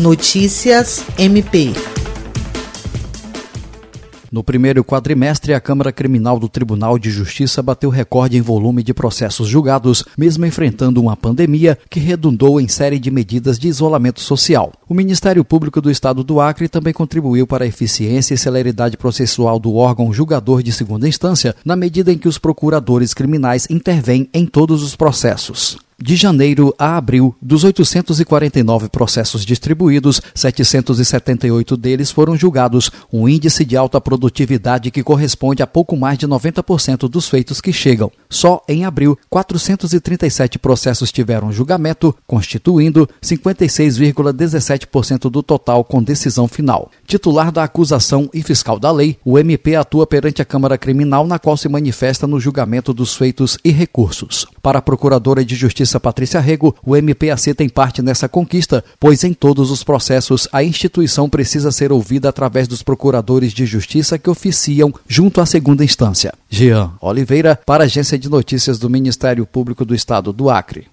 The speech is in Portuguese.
Notícias MP. No primeiro quadrimestre, a Câmara Criminal do Tribunal de Justiça bateu recorde em volume de processos julgados, mesmo enfrentando uma pandemia que redundou em série de medidas de isolamento social. O Ministério Público do Estado do Acre também contribuiu para a eficiência e celeridade processual do órgão julgador de segunda instância, na medida em que os procuradores criminais intervêm em todos os processos. De janeiro a abril, dos 849 processos distribuídos, 778 deles foram julgados, um índice de alta produtividade que corresponde a pouco mais de 90% dos feitos que chegam. Só em abril, 437 processos tiveram julgamento, constituindo 56,17% do total com decisão final. Titular da acusação e fiscal da lei, o MP atua perante a Câmara Criminal, na qual se manifesta no julgamento dos feitos e recursos. Para a Procuradora de Justiça Justiça Patrícia Rego, o MPAC tem parte nessa conquista, pois em todos os processos a instituição precisa ser ouvida através dos procuradores de justiça que oficiam junto à segunda instância. Jean Oliveira, para a Agência de Notícias do Ministério Público do Estado do Acre.